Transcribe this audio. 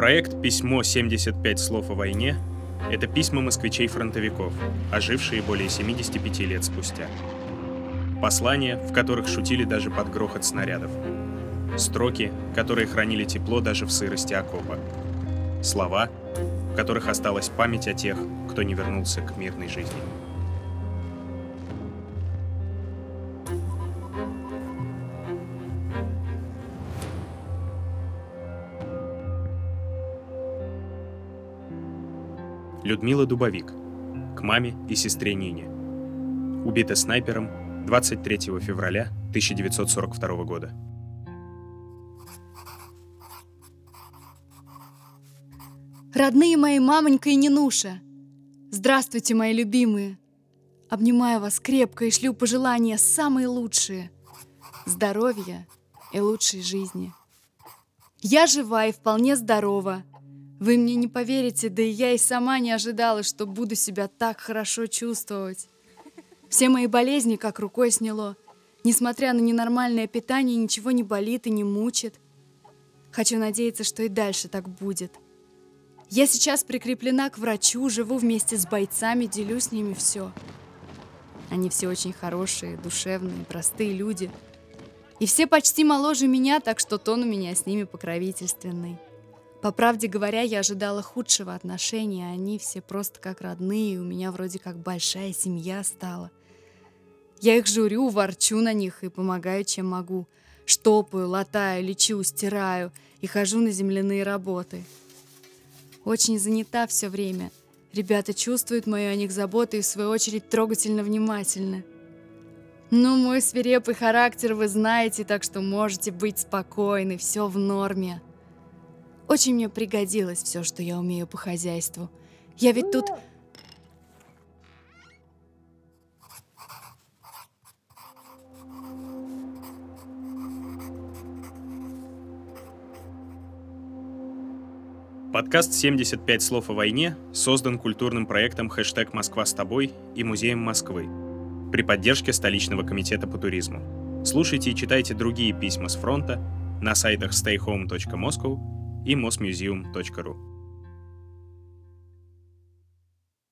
Проект «Письмо 75 слов о войне» — это письма москвичей-фронтовиков, ожившие более 75 лет спустя. Послания, в которых шутили даже под грохот снарядов. Строки, которые хранили тепло даже в сырости окопа. Слова, в которых осталась память о тех, кто не вернулся к мирной жизни. Людмила Дубовик. К маме и сестре Нине. Убита снайпером 23 февраля 1942 года. Родные мои мамонька и Нинуша, здравствуйте, мои любимые. Обнимаю вас крепко и шлю пожелания самые лучшие. Здоровья и лучшей жизни. Я жива и вполне здорова. Вы мне не поверите, да и я и сама не ожидала, что буду себя так хорошо чувствовать. Все мои болезни как рукой сняло. Несмотря на ненормальное питание, ничего не болит и не мучит. Хочу надеяться, что и дальше так будет. Я сейчас прикреплена к врачу, живу вместе с бойцами, делю с ними все. Они все очень хорошие, душевные, простые люди. И все почти моложе меня, так что тон у меня с ними покровительственный. По правде говоря, я ожидала худшего отношения, а они все просто как родные, и у меня вроде как большая семья стала. Я их журю, ворчу на них и помогаю, чем могу. Штопаю, латаю, лечу, стираю и хожу на земляные работы. Очень занята все время. Ребята чувствуют мою о них заботу и, в свою очередь, трогательно внимательны. Ну, мой свирепый характер вы знаете, так что можете быть спокойны, все в норме. Очень мне пригодилось все, что я умею по хозяйству. Я ведь тут... Подкаст «75 слов о войне» создан культурным проектом «Хэштег Москва с тобой» и Музеем Москвы при поддержке столичного комитета по туризму. Слушайте и читайте другие письма с фронта на сайтах stayhome.moscow и mosmuseum.ru.